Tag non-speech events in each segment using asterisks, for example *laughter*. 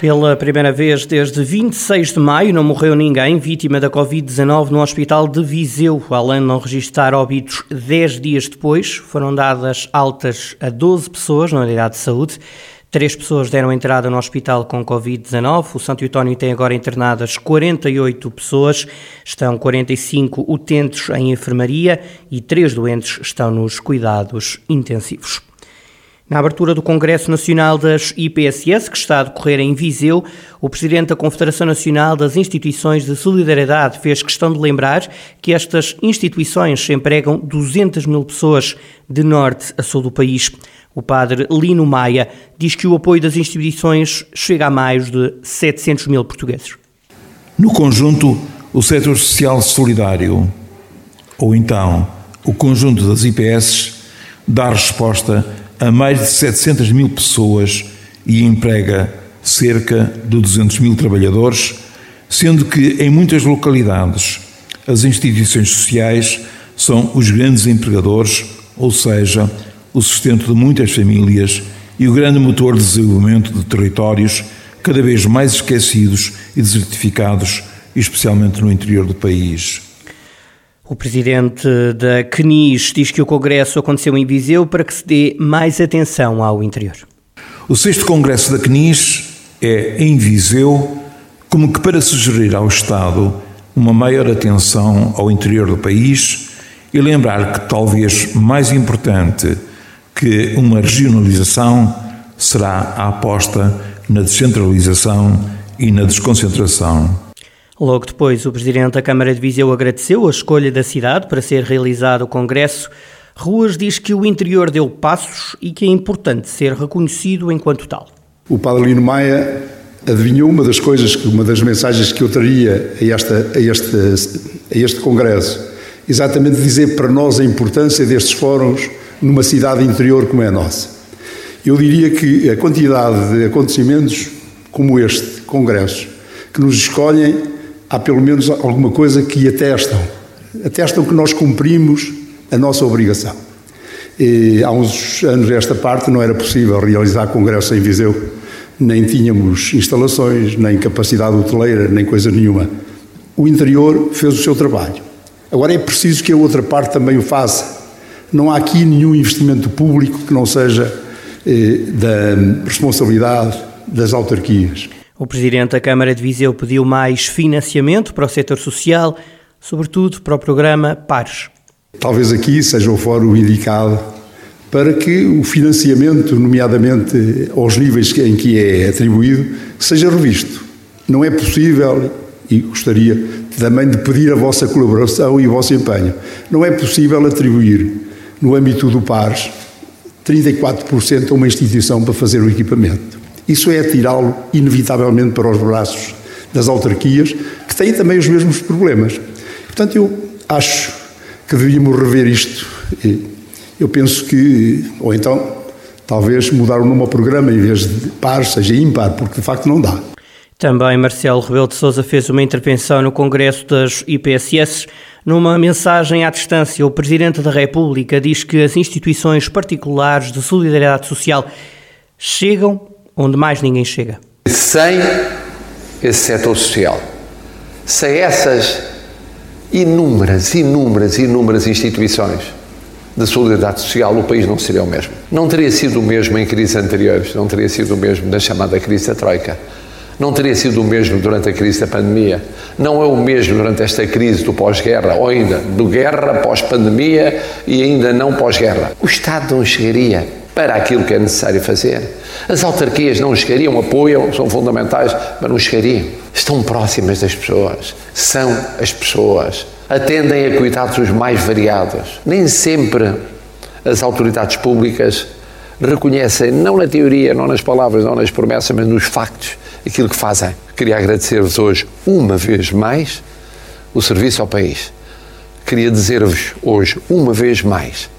Pela primeira vez desde 26 de maio não morreu ninguém vítima da Covid-19 no Hospital de Viseu. Além de não registrar óbitos 10 dias depois, foram dadas altas a 12 pessoas na unidade de saúde. Três pessoas deram entrada no hospital com Covid-19. O Santo Eutónio tem agora internadas 48 pessoas. Estão 45 utentes em enfermaria e três doentes estão nos cuidados intensivos. Na abertura do Congresso Nacional das IPSS, que está a decorrer em Viseu, o Presidente da Confederação Nacional das Instituições de Solidariedade fez questão de lembrar que estas instituições empregam 200 mil pessoas de norte a sul do país. O padre Lino Maia diz que o apoio das instituições chega a mais de 700 mil portugueses. No conjunto, o setor social solidário, ou então o conjunto das IPS, dá resposta a mais de 700 mil pessoas e emprega cerca de 200 mil trabalhadores, sendo que em muitas localidades as instituições sociais são os grandes empregadores, ou seja, o sustento de muitas famílias e o grande motor de desenvolvimento de territórios cada vez mais esquecidos e desertificados, especialmente no interior do país. O presidente da CNIS diz que o congresso aconteceu em Viseu para que se dê mais atenção ao interior. O sexto congresso da CNIS é em Viseu, como que para sugerir ao Estado uma maior atenção ao interior do país e lembrar que talvez mais importante que uma regionalização será a aposta na descentralização e na desconcentração. Logo depois, o Presidente da Câmara de Viseu agradeceu a escolha da cidade para ser realizado o Congresso. Ruas diz que o interior deu passos e que é importante ser reconhecido enquanto tal. O Padre Lino Maia adivinhou uma das coisas, uma das mensagens que eu traria a, esta, a, este, a este Congresso. Exatamente dizer para nós a importância destes fóruns numa cidade interior como é a nossa. Eu diria que a quantidade de acontecimentos como este, congressos, que nos escolhem, há pelo menos alguma coisa que atestam. Atestam que nós cumprimos a nossa obrigação. E, há uns anos esta parte não era possível realizar congresso em Viseu. Nem tínhamos instalações, nem capacidade hoteleira, nem coisa nenhuma. O interior fez o seu trabalho. Agora é preciso que a outra parte também o faça não há aqui nenhum investimento público que não seja eh, da responsabilidade das autarquias. O Presidente da Câmara de Viseu pediu mais financiamento para o setor social, sobretudo para o programa Pares. Talvez aqui seja o fórum indicado para que o financiamento, nomeadamente aos níveis em que é atribuído, seja revisto. Não é possível, e gostaria também de pedir a vossa colaboração e o vosso empenho, não é possível atribuir no âmbito do PARS, 34% a uma instituição para fazer o equipamento. Isso é atirá-lo, inevitavelmente, para os braços das autarquias, que têm também os mesmos problemas. Portanto, eu acho que deveríamos rever isto. Eu penso que, ou então, talvez mudar o nome ao programa, em vez de par, seja ímpar, porque de facto não dá. Também Marcelo Rebelo de Sousa fez uma intervenção no Congresso das IPSS. Numa mensagem à distância, o Presidente da República diz que as instituições particulares de solidariedade social chegam onde mais ninguém chega. Sem esse setor social, sem essas inúmeras, inúmeras, inúmeras instituições de solidariedade social, o país não seria o mesmo. Não teria sido o mesmo em crises anteriores, não teria sido o mesmo na chamada crise da Troika não teria sido o mesmo durante a crise da pandemia, não é o mesmo durante esta crise do pós-guerra, ou ainda do guerra, pós-pandemia e ainda não pós-guerra. O Estado não chegaria para aquilo que é necessário fazer. As autarquias não chegariam, apoiam, são fundamentais, mas não chegariam. Estão próximas das pessoas, são as pessoas, atendem a cuidados os mais variados. Nem sempre as autoridades públicas reconhecem, não na teoria, não nas palavras, não nas promessas, mas nos factos, aquilo que fazem. Queria agradecer-vos hoje, uma vez mais, o serviço ao país. Queria dizer-vos hoje, uma vez mais,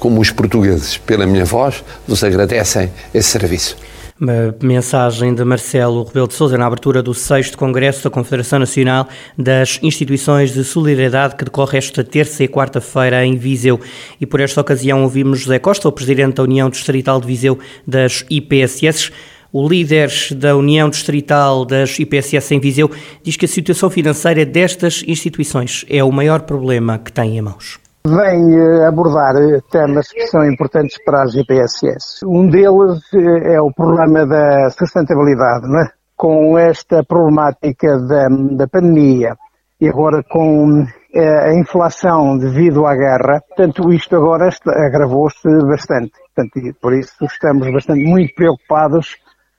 como os portugueses, pela minha voz, vos agradecem esse serviço. Uma mensagem de Marcelo Rebelo de Sousa na abertura do 6 Congresso da Confederação Nacional das Instituições de Solidariedade que decorre esta terça e quarta-feira em Viseu. E por esta ocasião ouvimos José Costa, o Presidente da União Distrital de Viseu das IPSS. O líder da União Distrital das IPSS em Viseu diz que a situação financeira destas instituições é o maior problema que têm em mãos vem eh, abordar eh, temas que são importantes para as IPSS. Um deles eh, é o problema da sustentabilidade, não é? Com esta problemática da, da pandemia e agora com a inflação devido à guerra, portanto isto agora agravou-se bastante. Portanto, por isso estamos bastante muito preocupados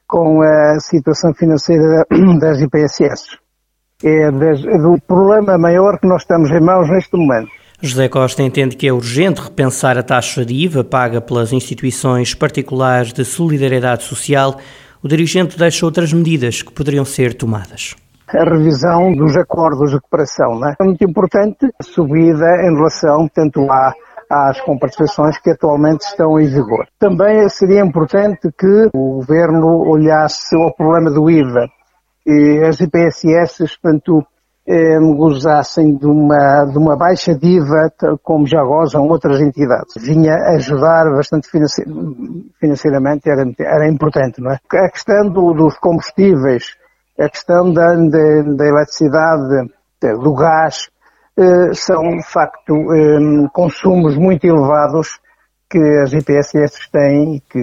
com a situação financeira *clears throat* das IPSS. É do problema maior que nós estamos em mãos neste momento. José Costa entende que é urgente repensar a taxa de IVA paga pelas instituições particulares de solidariedade social. O dirigente deixa outras medidas que poderiam ser tomadas a revisão dos acordos de cooperação. Não é? muito importante a subida em relação, tanto à às compensações que atualmente estão em vigor. Também seria importante que o Governo olhasse ao problema do IVA e as IPSS, portanto, eh, gozassem de uma, de uma baixa diva, como já gozam outras entidades. Vinha ajudar bastante financeiramente, era, era importante, não é? A questão do, dos combustíveis, a questão da, da, da eletricidade, do gás, eh, são, de facto, eh, consumos muito elevados que as IPSS têm e que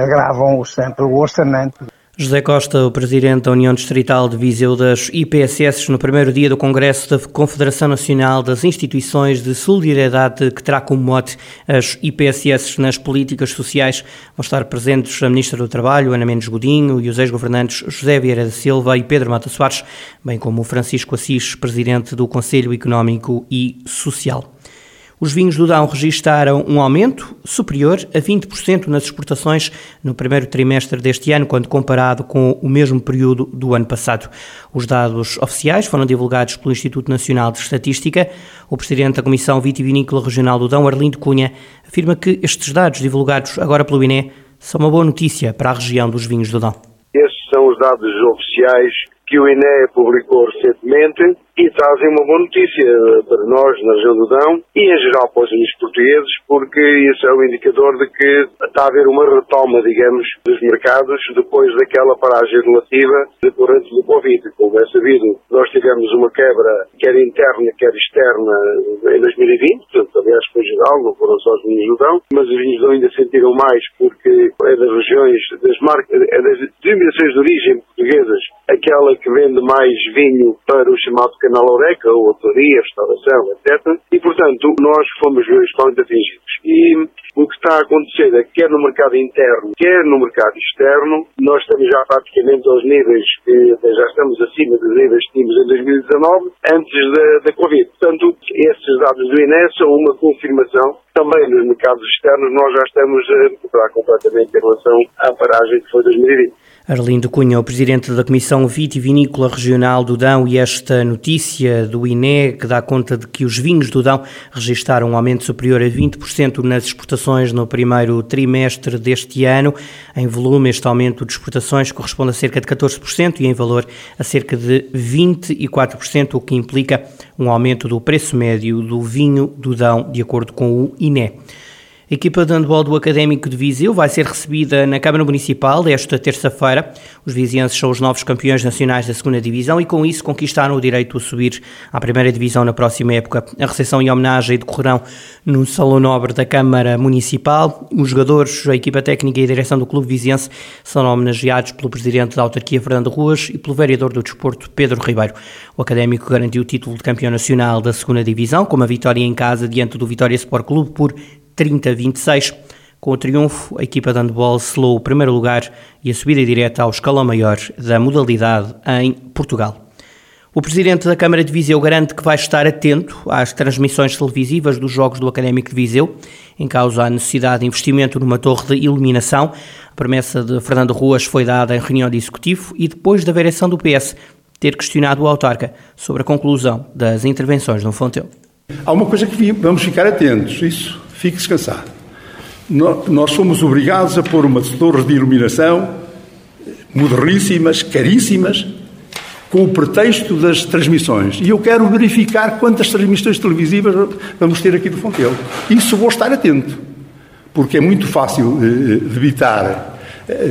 agravam sempre o orçamento. José Costa, o presidente da União Distrital de Viseu das IPSS, no primeiro dia do Congresso da Confederação Nacional das Instituições de Solidariedade, que terá como mote as IPSS nas políticas sociais. Vão estar presentes a Ministra do Trabalho, Ana Mendes Godinho, e os ex-governantes José Vieira da Silva e Pedro Mata Soares, bem como Francisco Assis, presidente do Conselho Económico e Social. Os vinhos do Dão registaram um aumento superior a 20% nas exportações no primeiro trimestre deste ano, quando comparado com o mesmo período do ano passado. Os dados oficiais foram divulgados pelo Instituto Nacional de Estatística. O presidente da Comissão Vitivinícola Regional do Dão, Arlindo Cunha, afirma que estes dados divulgados agora pelo INE são uma boa notícia para a região dos vinhos do Dão. Estes são os dados oficiais que o INE publicou recentemente e trazem uma boa notícia para nós na região do Dão e em geral para os amigos portugueses, porque isso é um indicador de que está a haver uma retoma, digamos, dos mercados depois daquela paragem relativa decorrente do Covid. Como é sabido, nós tivemos uma quebra quer interna, quer externa em 2020, portanto, aliás, foi geral, não foram só os vinhos do Dão, mas os vinhos do Dão ainda sentiram mais porque é das regiões, das marcas, é das denominações de origem portuguesas, aquela que vende mais vinho para o chamado canal Oreca, ou autoria, restauração, etc. E, portanto, nós fomos principalmente atingidos. E o que está a acontecer é que, quer no mercado interno, quer no mercado externo, nós estamos já praticamente aos níveis que já estamos acima dos níveis que tínhamos em 2019, antes da, da Covid. Portanto, esses dados do INE são uma confirmação também nos mercados externos nós já estamos a recuperar completamente em relação à paragem que foi 2020. Arlindo Cunha, o presidente da Comissão Vitivinícola Regional do Dão, e esta notícia do INE que dá conta de que os vinhos do Dão registaram um aumento superior a 20% nas exportações no primeiro trimestre deste ano. Em volume, este aumento de exportações corresponde a cerca de 14% e em valor a cerca de 24%, o que implica um aumento do preço médio do vinho do Dão, de acordo com o INE. A equipa de handball do Académico de Viseu vai ser recebida na Câmara Municipal esta terça-feira. Os vizienses são os novos campeões nacionais da segunda Divisão e com isso conquistaram o direito a subir à primeira Divisão na próxima época. A recepção e homenagem decorrerão no Salão Nobre da Câmara Municipal. Os jogadores, a equipa técnica e a direção do Clube Viziense são homenageados pelo Presidente da Autarquia Fernando Ruas e pelo Vereador do Desporto Pedro Ribeiro. O Académico garantiu o título de campeão nacional da segunda Divisão com uma vitória em casa diante do Vitória Sport Clube por 30-26. Com o triunfo, a equipa de handball selou o primeiro lugar e a subida direta ao escalão maior da modalidade em Portugal. O presidente da Câmara de Viseu garante que vai estar atento às transmissões televisivas dos Jogos do Académico de Viseu, em causa a necessidade de investimento numa torre de iluminação. A promessa de Fernando Ruas foi dada em reunião de executivo e depois da vereação do PS ter questionado o autarca sobre a conclusão das intervenções no Fonteu. Há uma coisa que vamos ficar atentos, isso fique descansado. Nós fomos obrigados a pôr uma torre de iluminação moderníssimas, caríssimas, com o pretexto das transmissões. E eu quero verificar quantas transmissões televisivas vamos ter aqui do Fontelo. Isso vou estar atento, porque é muito fácil eh, evitar, eh,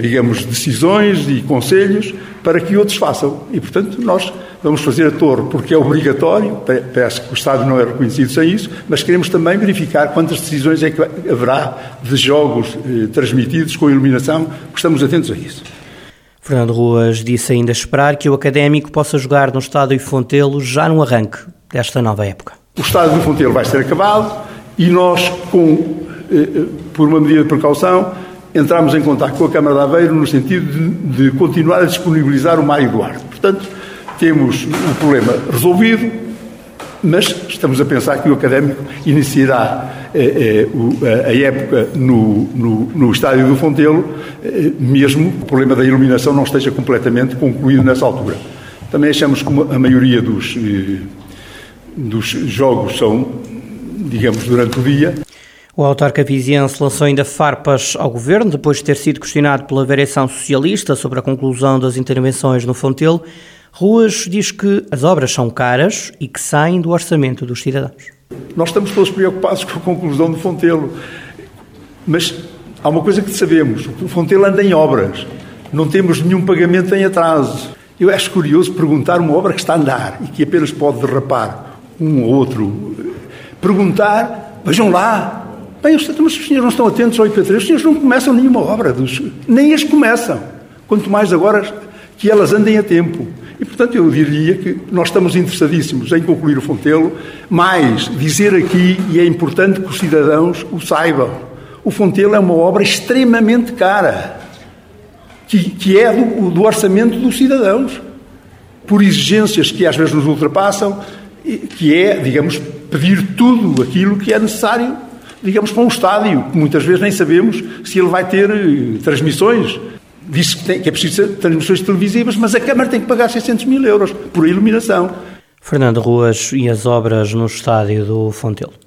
digamos, decisões e conselhos para que outros façam. E, portanto, nós vamos fazer a torre porque é obrigatório, parece que o Estado não é reconhecido sem isso, mas queremos também verificar quantas decisões é que haverá de jogos eh, transmitidos com iluminação, porque estamos atentos a isso. Fernando Ruas disse ainda esperar que o Académico possa jogar no Estádio Fontelo já no arranque desta nova época. O Estádio do Fontelo vai ser acabado e nós, com, eh, eh, por uma medida de precaução, entramos em contato com a Câmara de Aveiro no sentido de, de continuar a disponibilizar o Mário Duarte. Portanto, temos o problema resolvido, mas estamos a pensar que o Académico iniciará eh, eh, a época no, no, no, estádio do Fontelo, eh, mesmo o problema da iluminação não esteja completamente concluído nessa altura. Também achamos que a maioria dos, dos jogos são, digamos, durante o dia. O autarca viziense lançou ainda farpas ao governo, depois de ter sido questionado pela variação socialista sobre a conclusão das intervenções no Fontelo. Ruas diz que as obras são caras e que saem do orçamento dos cidadãos. Nós estamos todos preocupados com a conclusão do Fontelo, mas há uma coisa que sabemos: o Fontelo anda em obras, não temos nenhum pagamento em atraso. Eu acho curioso perguntar uma obra que está a andar e que apenas pode derrapar um ou outro. Perguntar, vejam lá, Bem, os, mas os senhores não estão atentos ao IP3, os senhores não começam nenhuma obra, dos, nem as começam. Quanto mais agora que elas andem a tempo. E, portanto, eu diria que nós estamos interessadíssimos em concluir o Fontelo, mas dizer aqui, e é importante que os cidadãos o saibam, o Fontelo é uma obra extremamente cara, que, que é do, do orçamento dos cidadãos, por exigências que às vezes nos ultrapassam, que é, digamos, pedir tudo aquilo que é necessário, digamos, para um estádio, que muitas vezes nem sabemos se ele vai ter eh, transmissões diz que, tem, que é preciso transmissões televisivas, mas a Câmara tem que pagar 600 mil euros por iluminação. Fernando Ruas e as obras no estádio do Fontelo.